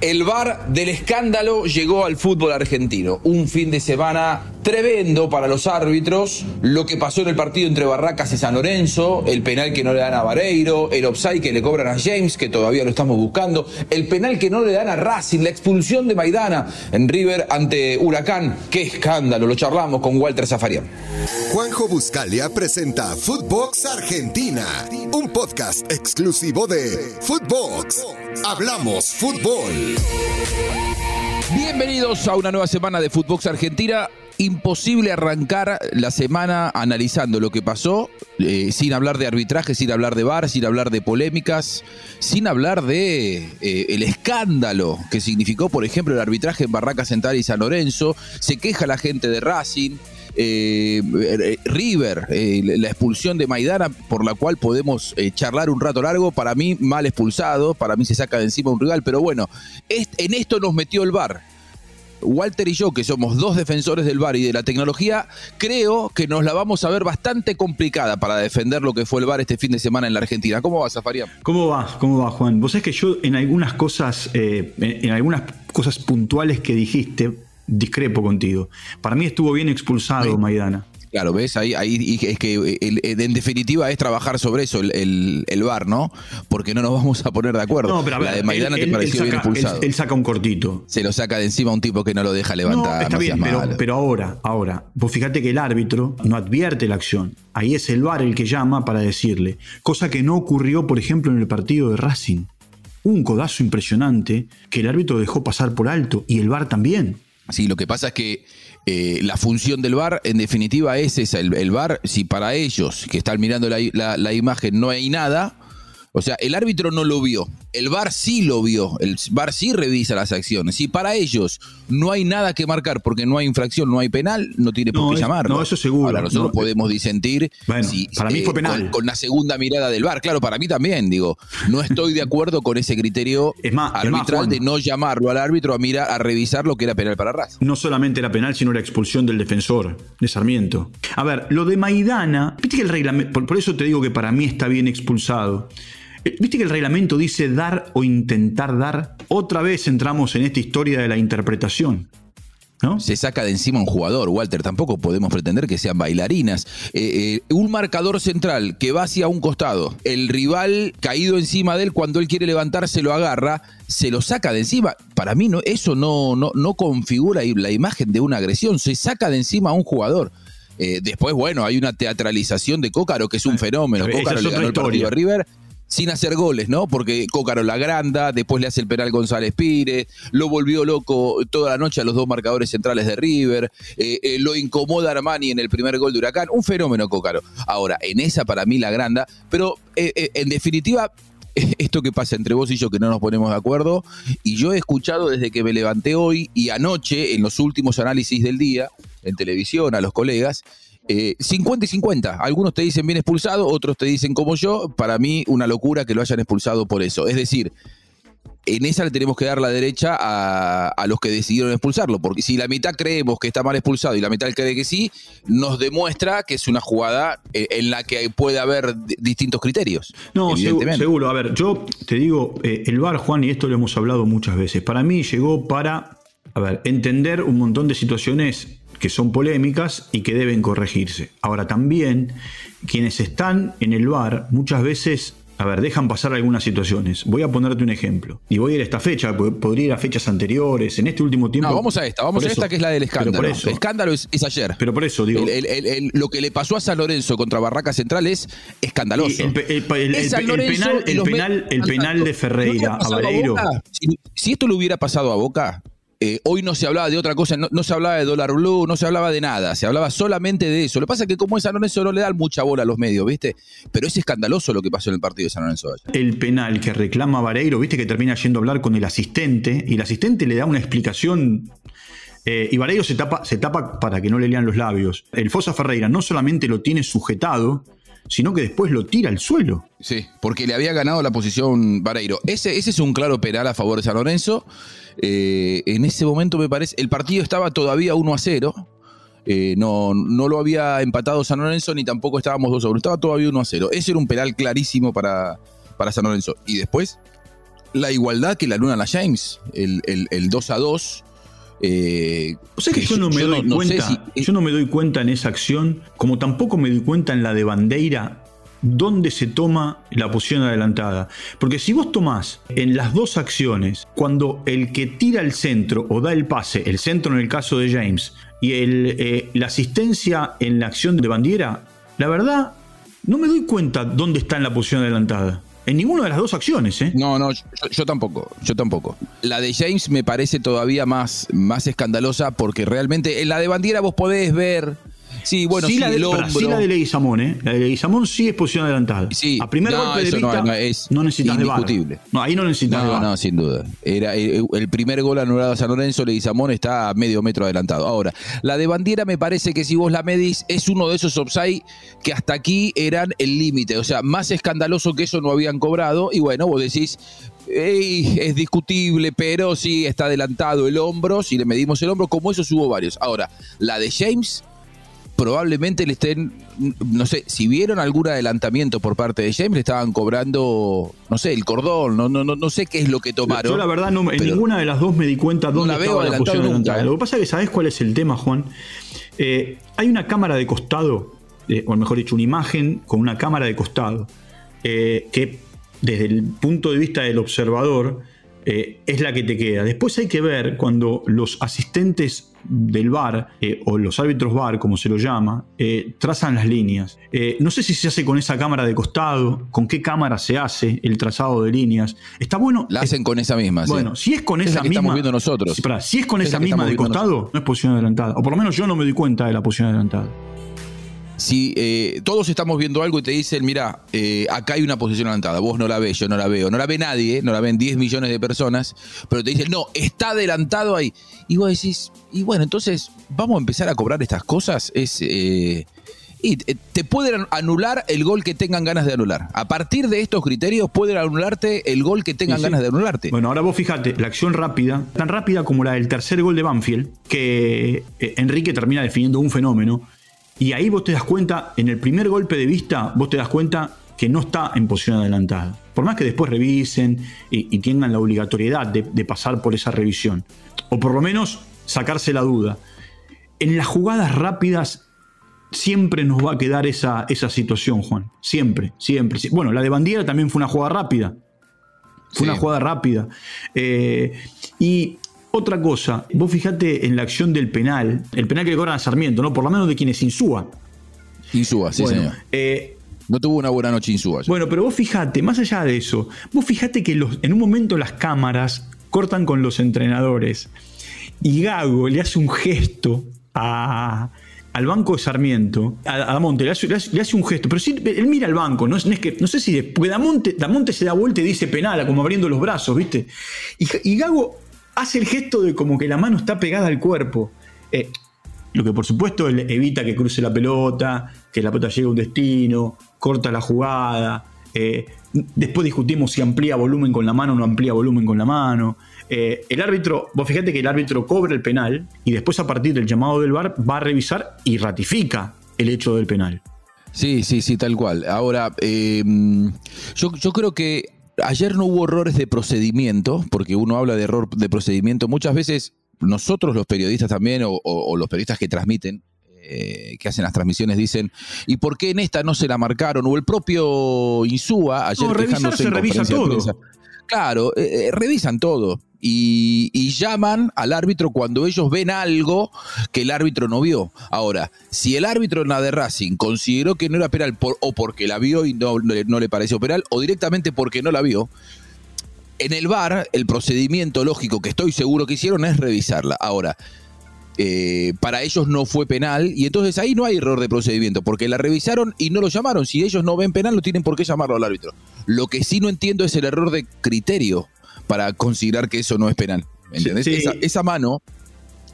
El bar del escándalo llegó al fútbol argentino. Un fin de semana tremendo para los árbitros. Lo que pasó en el partido entre Barracas y San Lorenzo, el penal que no le dan a Vareiro, el offside que le cobran a James, que todavía lo estamos buscando, el penal que no le dan a Racing, la expulsión de Maidana en River ante Huracán. ¡Qué escándalo! Lo charlamos con Walter Zafarian. Juanjo Buscalia presenta Footbox Argentina, un podcast exclusivo de Footbox. Hablamos fútbol. Bienvenidos a una nueva semana de Footbox Argentina. Imposible arrancar la semana analizando lo que pasó, eh, sin hablar de arbitraje, sin hablar de bar, sin hablar de polémicas, sin hablar de eh, el escándalo que significó, por ejemplo, el arbitraje en Barraca Central y San Lorenzo. Se queja la gente de Racing. Eh, River, eh, la expulsión de Maidana, por la cual podemos eh, charlar un rato largo, para mí mal expulsado, para mí se saca de encima un rival, pero bueno, en esto nos metió el VAR. Walter y yo, que somos dos defensores del VAR y de la tecnología, creo que nos la vamos a ver bastante complicada para defender lo que fue el VAR este fin de semana en la Argentina. ¿Cómo vas, Zafarian? ¿Cómo va? ¿Cómo va, Juan? Vos sabés que yo en algunas cosas, en algunas cosas puntuales que dijiste, discrepo contigo. Para mí estuvo bien expulsado Maidana. Claro, ves, ahí, ahí es que en definitiva es trabajar sobre eso el, el, VAR, ¿no? Porque no nos vamos a poner de acuerdo. No, pero a ver, la de Maidana te pareció bien expulsado. Él, saca un cortito. Se lo saca de encima a un tipo que no lo deja levantar. No, está bien, pero, pero, ahora, ahora, vos fíjate que el árbitro no advierte la acción. Ahí es el VAR el que llama para decirle. Cosa que no ocurrió, por ejemplo, en el partido de Racing. Un codazo impresionante que el árbitro dejó pasar por alto y el VAR también. Sí, lo que pasa es que eh, la función del VAR, en definitiva, es esa. El, VAR, si para ellos que están mirando la imagen no hay nada, o sea, el árbitro no lo vio, el VAR sí lo vio, el VAR sí revisa las acciones. Y para ellos no hay nada que marcar porque no hay infracción, no hay penal, no tiene por qué llamarlo. No, eso seguro. Ahora nosotros podemos disentir bueno, para mí fue eh, penal. Con, la segunda mirada del VAR. Claro, para mí también, digo, no estoy de acuerdo con ese criterio arbitral de no llamarlo al árbitro a mirar, a revisar lo que era penal para Raz. No solamente era penal, sino la expulsión del defensor, de Sarmiento. A ver, lo de Maidana, viste que el reglamento, por eso te digo que para mí está bien expulsado. Eh, ¿Viste que el reglamento dice dar o intentar dar? Otra vez entramos en esta historia de la interpretación. ¿No? Se saca de encima un jugador, Walter. Tampoco podemos pretender que sean bailarinas. Eh, eh, un marcador central que va hacia un costado, el rival caído encima de él, cuando él quiere levantarse lo agarra, se lo saca de encima. Para mí no, eso no, no, no configura la imagen de una agresión. Se saca de encima a un jugador. después, bueno, hay una teatralización de Cócaro que es un fenómeno. Cócaro le ganó el partido a River sin hacer goles, ¿no? Porque Cócaro la granda, después le hace el penal González Pires, lo volvió loco toda la noche a los dos marcadores centrales de River, eh, eh, lo incomoda Armani en el primer gol de Huracán, un fenómeno Cócaro. Ahora, en esa para mí la granda, pero eh, en definitiva esto que pasa entre vos y yo que no nos ponemos de acuerdo, y yo he escuchado desde que me levanté hoy y anoche en los últimos análisis del día, en televisión, a los colegas, 50 eh, y 50. Algunos te dicen bien expulsado, otros te dicen como yo. Para mí, una locura que lo hayan expulsado por eso. Es decir, en esa le tenemos que dar la derecha a, los que decidieron expulsarlo, porque si la mitad creemos que está mal expulsado y la mitad cree que sí, nos demuestra que es una jugada eh, en la que puede haber distintos criterios. No, seguro. A ver, yo te digo, eh, el VAR, Juan, y esto lo hemos hablado muchas veces, para mí llegó para, a ver, entender un montón de situaciones que son polémicas y que deben corregirse. Ahora también, quienes están en el bar muchas veces, a ver, dejan pasar algunas situaciones. Voy a ponerte un ejemplo. Y voy a ir a esta fecha, podría ir a fechas anteriores. En este último tiempo. No, vamos a esta, vamos a esta que es la del escándalo. el escándalo es, ayer. Pero por eso digo. lo que le pasó a San Lorenzo contra Barraca Central es escandaloso. El, penal, el penal, de Ferreira a Vareiro. si esto le hubiera pasado a Boca, eh, hoy no se hablaba de otra cosa, no, se hablaba de dólar blue, no se hablaba de nada, se hablaba solamente de eso. Lo que pasa es que como es San Lorenzo no le dan mucha bola a los medios, ¿viste? Pero es escandaloso lo que pasó en el partido de San Lorenzo. El penal que reclama Vareiro, ¿viste? Que termina yendo a hablar con el asistente y el asistente le da una explicación eh, y Vareiro se tapa, se tapa para que no le lean los labios. El Fosa Ferreira no solamente lo tiene sujetado, sino que después lo tira al suelo. Sí, porque le había ganado la posición Vareiro. Ese, ese es un claro penal a favor de San Lorenzo. Eh, en ese momento me parece, el partido estaba todavía 1 a 0. Eh, no, no lo había empatado San Lorenzo ni tampoco estábamos 2 a 1, estaba todavía 1 a 0. Ese era un penal clarísimo para, para San Lorenzo. Y después, la igualdad que la Luna la James, el, el, 2 a 2. Eh, o sea que, yo, no me doy cuenta, yo no me doy cuenta en esa acción, como tampoco me doy cuenta en la de Bandeira, dónde se toma la posición adelantada. Porque si vos tomás en las dos acciones, cuando el que tira el centro o da el pase, el centro en el caso de James, y el, eh, la asistencia en la acción de Bandiera, la verdad, no me doy cuenta dónde está en la posición adelantada. En ninguna de las dos acciones, ¿eh? No, no, yo, tampoco, yo tampoco. La de James me parece todavía más, más escandalosa porque realmente en la de Bandiera vos podés ver Sí, bueno, sí, la de, sí la de Leguizamón, ¿eh? La de Leguizamón sí es posición adelantada. Sí, a primer golpe de vista no, es no necesitas indiscutible. De No, ahí no necesitas no, No, sin duda. Era eh, el, primer gol anulado a San Lorenzo, Leguizamón está a medio metro adelantado. Ahora, la de Bandiera me parece que si vos la medís es uno de esos offside que hasta aquí eran el límite. O sea, más escandaloso que eso no habían cobrado. Y bueno, vos decís, es discutible, pero sí está adelantado el hombro. Si le medimos el hombro, como eso hubo varios. Ahora, la de James probablemente le estén, no sé, si vieron algún adelantamiento por parte de James, le estaban cobrando, no sé, el cordón, no, no, no, sé qué es lo que tomaron. Yo la verdad no, en ninguna de las dos me di cuenta dónde la estaba la posición adelantada. ¿eh? Lo que pasa es que sabes cuál es el tema, Juan. Eh, hay una cámara de costado, eh, o mejor dicho, una imagen con una cámara de costado, que desde el punto de vista del observador es la que te queda. Después hay que ver cuando los asistentes del VAR, eh, o los árbitros VAR, como se lo llama, eh, trazan las líneas. Eh, no sé si se hace con esa cámara de costado, con qué cámara se hace el trazado de líneas. Está bueno. La hacen con esa misma. Bueno, si es con esa misma. Estamos viendo nosotros. Si, es con esa misma de costado, no es posición adelantada. O por lo menos yo no me doy cuenta de la posición adelantada si eh, todos estamos viendo algo y te dicen, mira, eh, acá hay una posición adelantada, vos no la ves, yo no la veo, no la ve nadie, no la ven 10 millones de personas, pero te dicen, no, está adelantado ahí. Y vos decís, y bueno, entonces vamos a empezar a cobrar estas cosas. Es, eh, y te pueden anular el gol que tengan ganas de anular. A partir de estos criterios pueden anularte el gol que tengan ganas de anularte. Bueno, ahora vos fíjate, la acción rápida, tan rápida como la del tercer gol de Banfield, que Enrique termina definiendo un fenómeno, y ahí vos te das cuenta, en el primer golpe de vista, vos te das cuenta que no está en posición adelantada. Por más que después revisen y, tengan la obligatoriedad de, pasar por esa revisión. O por lo menos sacarse la duda. En las jugadas rápidas siempre nos va a quedar esa, esa situación, Juan. Siempre, siempre. Bueno, la de Bandiera también fue una jugada rápida. Fue una jugada rápida. Eh, y otra cosa, vos fijate en la acción del penal, el penal que le cobran a Sarmiento, ¿no? Por lo menos de quien es Insúa. Insúa, sí, señor. Eh, no tuvo una buena noche Insúa. Bueno, pero vos fijate, más allá de eso, vos fijate que en un momento las cámaras cortan con los entrenadores y Gago le hace un gesto al banco de Sarmiento, a, Damonte, le hace, un gesto, pero sí, él mira al banco, no, es, que, no sé si después, Damonte, Damonte se da vuelta y dice penal, como abriendo los brazos, ¿viste? y Gago hace el gesto de como que la mano está pegada al cuerpo. Eh, lo que por supuesto evita que cruce la pelota, que la pelota llegue a un destino, corta la jugada. Eh, después discutimos si amplía volumen con la mano o no amplía volumen con la mano. Eh, el árbitro, vos fíjate que el árbitro cobra el penal y después a partir del llamado del VAR va a revisar y ratifica el hecho del penal. Sí, sí, sí, tal cual. Ahora, yo, yo creo que ayer no hubo errores de procedimiento, porque uno habla de error de procedimiento. Muchas veces nosotros los periodistas también, o, los periodistas que transmiten, eh, que hacen las transmisiones, dicen, ¿y por qué en esta no se la marcaron? O el propio Insúa, ayer no, se revisa todo. Claro, eh, eh, revisan todo y, llaman al árbitro cuando ellos ven algo que el árbitro no vio. Ahora, si el árbitro en de Racing consideró que no era penal o porque la vio y no, no le pareció penal o directamente porque no la vio, en el VAR el procedimiento lógico que estoy seguro que hicieron es revisarla. Ahora, eh, para ellos no fue penal y entonces ahí no hay error de procedimiento porque la revisaron y no lo llamaron. Si ellos no ven penal no tienen por qué llamarlo al árbitro. Lo que sí no entiendo es el error de criterio para considerar que eso no es penal. ¿Entendés? Esa, mano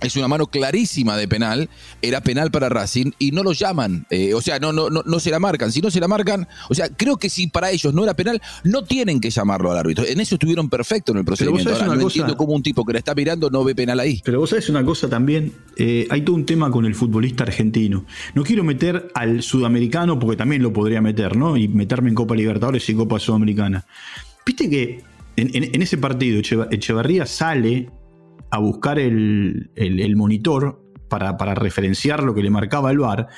es una mano clarísima de penal, era penal para Racing y no lo llaman, eh, o sea, no, no, no, no se la marcan. Si no se la marcan, o sea, creo que si para ellos no era penal, no tienen que llamarlo al árbitro. En eso estuvieron perfectos en el procedimiento. Ahora, no entiendo cómo un tipo que la está mirando no ve penal ahí. Pero vos sabés una cosa también, eh, hay todo un tema con el futbolista argentino. No quiero meter al sudamericano porque también lo podría meter, ¿no? Y meterme en Copa Libertadores y Copa Sudamericana. Viste que en, ese partido Echevarría sale a buscar el, monitor para, para, referenciar lo que le marcaba el VAR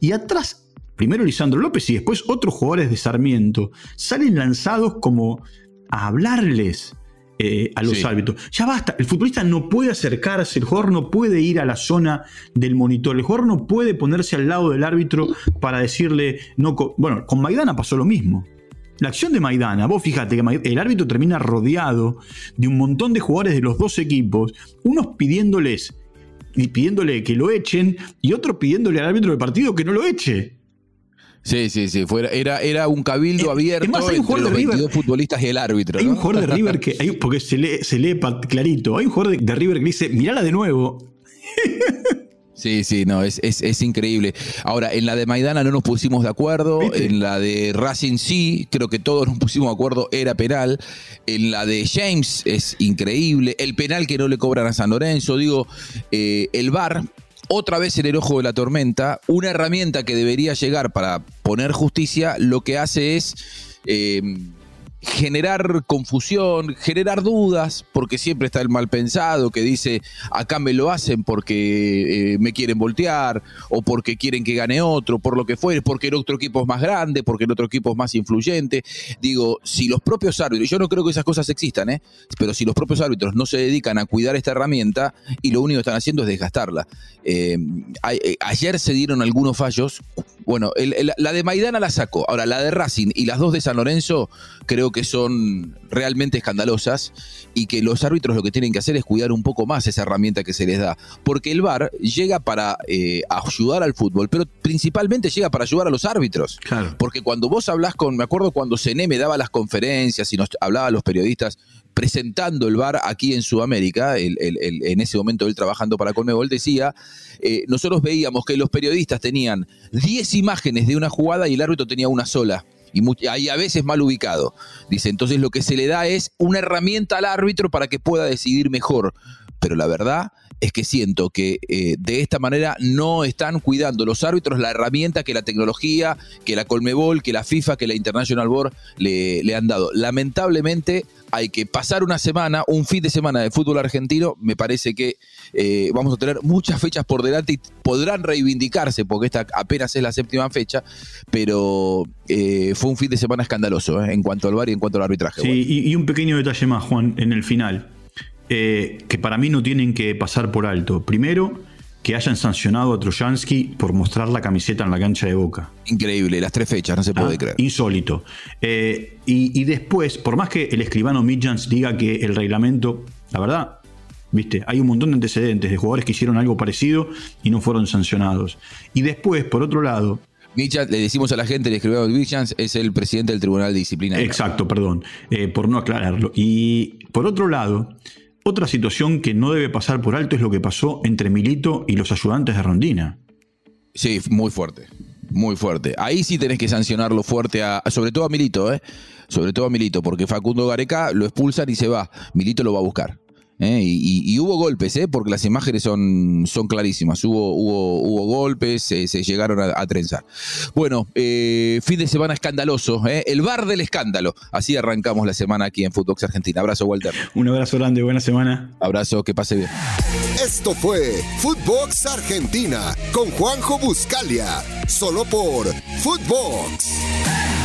y atrás, primero Lisandro López y después otros jugadores de Sarmiento salen lanzados como a hablarles eh, a los árbitros. Ya basta, el futbolista no puede acercarse, el jugador no puede ir a la zona del monitor, el jugador no puede ponerse al lado del árbitro para decirle, no, bueno, con Maidana pasó lo mismo. La acción de Maidana, vos fíjate que el árbitro termina rodeado de un montón de jugadores de los dos equipos, unos pidiéndoles y pidiéndole que lo echen y otros pidiéndole al árbitro del partido que no lo eche. Sí, sí, sí. era, era un cabildo abierto entre los 22 futbolistas y el árbitro. Hay un jugador de River que. Hay, porque se lee, se lee clarito. Hay un jugador de, River que dice: Mirala de nuevo. Sí, sí, no, es, es, increíble. Ahora, en la de Maidana no nos pusimos de acuerdo, en la de Racing sí, creo que todos nos pusimos de acuerdo, era penal. En la de James es increíble. El penal que no le cobran a San Lorenzo, digo, eh, el VAR, otra vez en el ojo de la tormenta, una herramienta que debería llegar para poner justicia, lo que hace es... Eh, generar confusión, generar dudas, porque siempre está el mal pensado que dice, acá me lo hacen porque eh, me quieren voltear, o porque quieren que gane otro, por lo que fuere, porque el otro equipo es más grande, porque el otro equipo es más influyente. Digo, si los propios árbitros, yo no creo que esas cosas existan, ¿eh? pero si los propios árbitros no se dedican a cuidar esta herramienta y lo único que están haciendo es desgastarla. Eh, ayer se dieron algunos fallos, bueno, la de Maidana la sacó, ahora la de Racing y las dos de San Lorenzo creo que son realmente escandalosas y que los árbitros lo que tienen que hacer es cuidar un poco más esa herramienta que se les da. Porque el VAR llega para eh, ayudar al fútbol, pero principalmente llega para ayudar a los árbitros. Porque cuando vos hablas con, me acuerdo cuando Cené me daba las conferencias y nos hablaba a los periodistas presentando el VAR aquí en Sudamérica, en ese momento él trabajando para Conmebol, decía, eh, nosotros veíamos que los periodistas tenían 10 imágenes de una jugada y el árbitro tenía una sola y ahí a veces mal ubicado. Dice, entonces lo que se le da es una herramienta al árbitro para que pueda decidir mejor. Pero la verdad es que siento que eh, de esta manera no están cuidando los árbitros la herramienta que la tecnología, que la Colmebol, que la FIFA, que la International Board le, le han dado. Lamentablemente hay que pasar una semana, un fin de semana de fútbol argentino. Me parece que eh, vamos a tener muchas fechas por delante y podrán reivindicarse, porque esta apenas es la séptima fecha, pero eh, fue un fin de semana escandaloso en cuanto al bar y en cuanto al arbitraje. Sí, y, un pequeño detalle más, Juan, en el final. Eh, que para mí no tienen que pasar por alto. Primero, que hayan sancionado a Trojansky por mostrar la camiseta en la cancha de Boca. Increíble, las tres fechas, no se puede ah, creer. Insólito. Eh, y, después, por más que el escribano Midjans diga que el reglamento, la verdad, viste, hay un montón de antecedentes de jugadores que hicieron algo parecido y no fueron sancionados. Y después, por otro lado, Midjans, le decimos a la gente, el escribano Midjans es el presidente del Tribunal de Disciplina. Exacto, perdón, eh, por no aclararlo. Y por otro lado, otra situación que no debe pasar por alto es lo que pasó entre Milito y los ayudantes de Rondina. Sí, muy fuerte. Muy fuerte. Ahí sí tenés que sancionarlo fuerte, a, sobre todo a Milito, ¿eh? Sobre todo a Milito, porque Facundo Gareca lo expulsan y se va. Milito lo va a buscar. ¿Eh? Y, hubo golpes, ¿eh? porque las imágenes son, son clarísimas. Hubo, hubo, hubo golpes, se llegaron a, trenzar. Bueno, eh, fin de semana escandaloso, el bar del escándalo. Así arrancamos la semana aquí en Footbox Argentina. Abrazo, Walter. Un abrazo grande, buena semana. Abrazo, que pase bien. Esto fue Footbox Argentina con Juanjo Buscalia, solo por Footbox.